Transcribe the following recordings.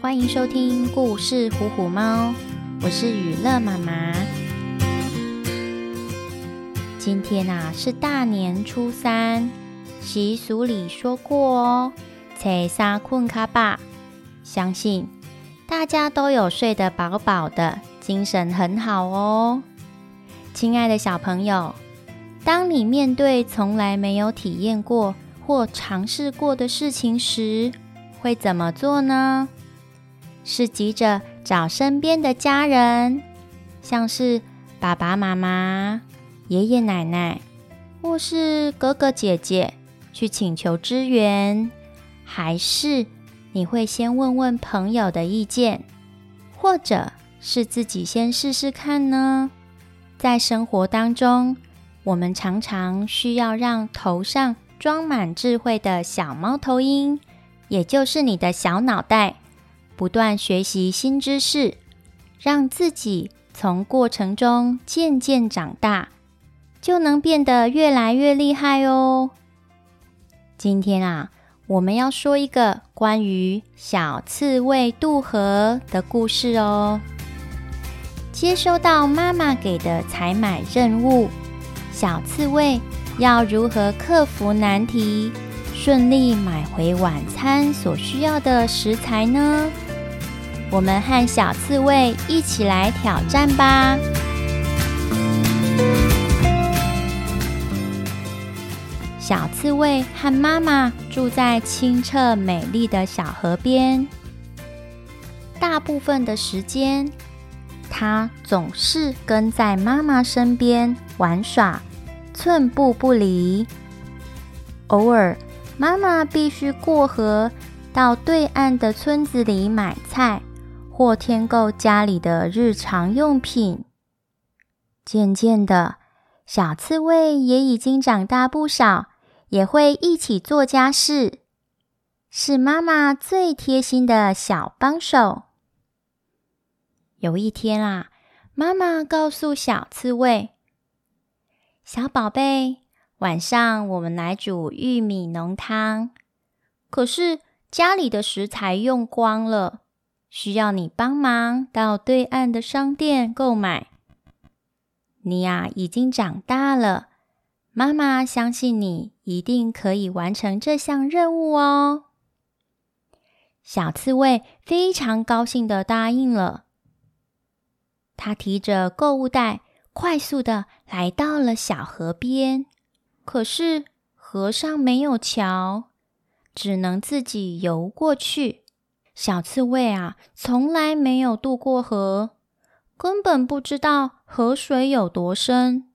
欢迎收听故事《虎虎猫》，我是雨乐妈妈。今天啊是大年初三，习俗里说过哦，初三困较饱，相信大家都有睡得饱饱的，精神很好哦。亲爱的小朋友，当你面对从来没有体验过或尝试过的事情时，会怎么做呢？是急着找身边的家人，像是爸爸妈妈、爷爷奶奶，或是哥哥姐姐去请求支援，还是你会先问问朋友的意见，或者是自己先试试看呢？在生活当中，我们常常需要让头上装满智慧的小猫头鹰，也就是你的小脑袋。不断学习新知识，让自己从过程中渐渐长大，就能变得越来越厉害哦。今天啊，我们要说一个关于小刺猬渡河的故事哦。接收到妈妈给的采买任务，小刺猬要如何克服难题，顺利买回晚餐所需要的食材呢？我们和小刺猬一起来挑战吧！小刺猬和妈妈住在清澈美丽的小河边。大部分的时间，它总是跟在妈妈身边玩耍，寸步不离。偶尔，妈妈必须过河到对岸的村子里买菜。或添购家里的日常用品。渐渐的，小刺猬也已经长大不少，也会一起做家事，是妈妈最贴心的小帮手。有一天啊，妈妈告诉小刺猬：“小宝贝，晚上我们来煮玉米浓汤，可是家里的食材用光了。”需要你帮忙到对岸的商店购买。你呀，已经长大了，妈妈相信你一定可以完成这项任务哦。小刺猬非常高兴地答应了。他提着购物袋，快速地来到了小河边。可是河上没有桥，只能自己游过去。小刺猬啊，从来没有渡过河，根本不知道河水有多深，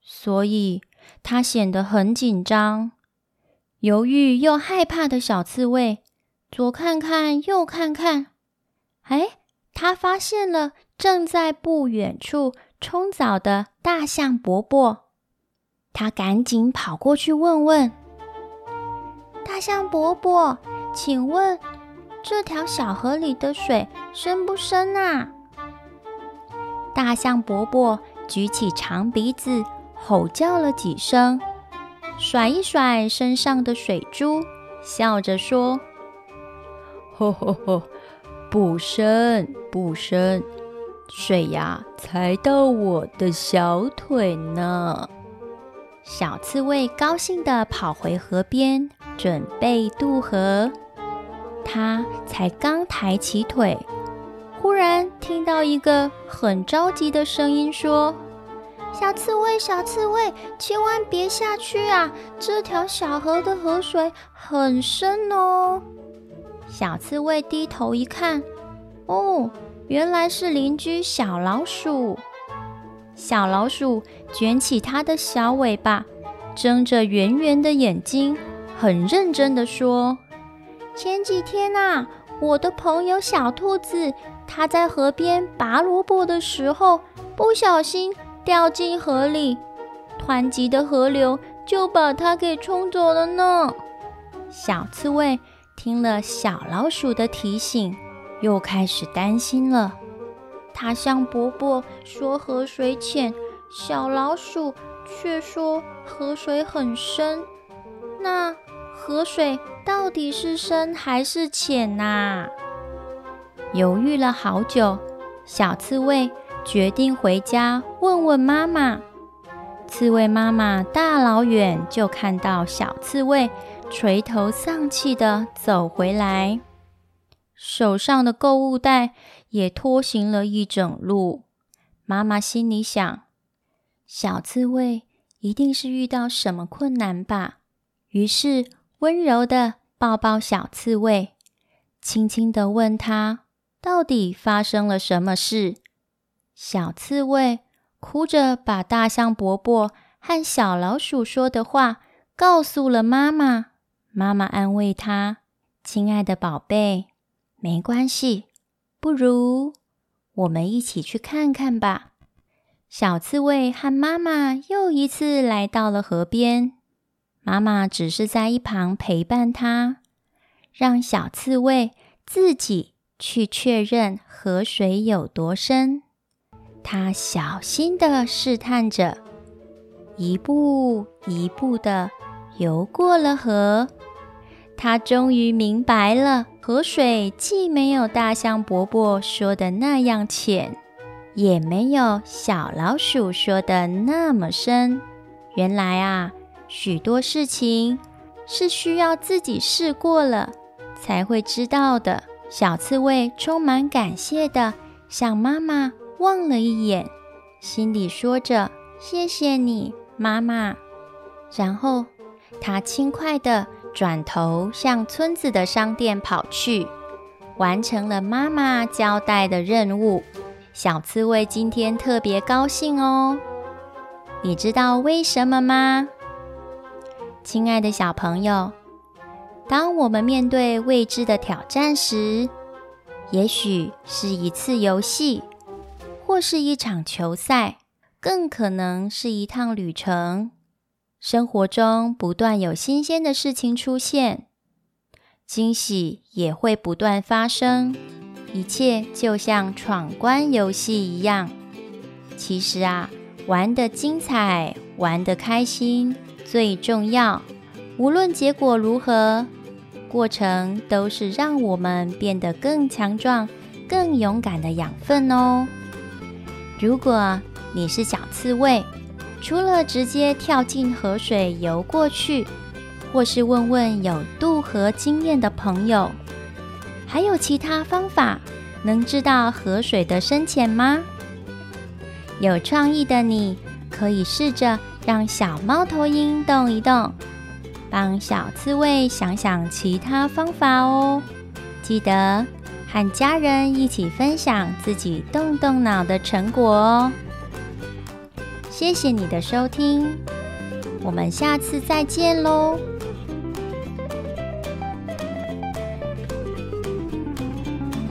所以它显得很紧张。犹豫又害怕的小刺猬，左看看，右看看，哎，它发现了正在不远处冲澡的大象伯伯。它赶紧跑过去问问：“大象伯伯，请问？”这条小河里的水深不深啊？大象伯伯举起长鼻子，吼叫了几声，甩一甩身上的水珠，笑着说：“吼吼吼，不深不深，水呀才到我的小腿呢。”小刺猬高兴地跑回河边，准备渡河。他才刚抬起腿，忽然听到一个很着急的声音说：“小刺猬，小刺猬，千万别下去啊！这条小河的河水很深哦。”小刺猬低头一看，哦，原来是邻居小老鼠。小老鼠卷起它的小尾巴，睁着圆圆的眼睛，很认真地说。前几天啊，我的朋友小兔子，它在河边拔萝卜的时候，不小心掉进河里，湍急的河流就把它给冲走了呢。小刺猬听了小老鼠的提醒，又开始担心了。它向伯伯说河水浅，小老鼠却说河水很深。那河水到底是深还是浅呐？犹豫了好久，小刺猬决定回家问问妈妈。刺猬妈妈大老远就看到小刺猬垂头丧气地走回来，手上的购物袋也拖行了一整路。妈妈心里想：小刺猬一定是遇到什么困难吧。于是温柔的抱抱小刺猬，轻轻的问他到底发生了什么事。小刺猬哭着把大象伯伯和小老鼠说的话告诉了妈妈。妈妈安慰他：“亲爱的宝贝，没关系，不如我们一起去看看吧。”小刺猬和妈妈又一次来到了河边。妈妈只是在一旁陪伴他，让小刺猬自己去确认河水有多深。他小心地试探着，一步一步地游过了河。他终于明白了，河水既没有大象伯伯说的那样浅，也没有小老鼠说的那么深。原来啊，许多事情是需要自己试过了才会知道的。小刺猬充满感谢地向妈妈望了一眼，心里说着：“谢谢你，妈妈。”然后他轻快地转头向村子的商店跑去，完成了妈妈交代的任务。小刺猬今天特别高兴哦，你知道为什么吗？亲爱的小朋友，当我们面对未知的挑战时，也许是一次游戏，或是一场球赛，更可能是一趟旅程。生活中不断有新鲜的事情出现，惊喜也会不断发生，一切就像闯关游戏一样。其实啊，玩的精彩，玩的开心。最重要，无论结果如何，过程都是让我们变得更强壮、更勇敢的养分哦。如果你是小刺猬，除了直接跳进河水游过去，或是问问有渡河经验的朋友，还有其他方法能知道河水的深浅吗？有创意的你，可以试着。让小猫头鹰动一动，帮小刺猬想想其他方法哦。记得和家人一起分享自己动动脑的成果哦。谢谢你的收听，我们下次再见喽。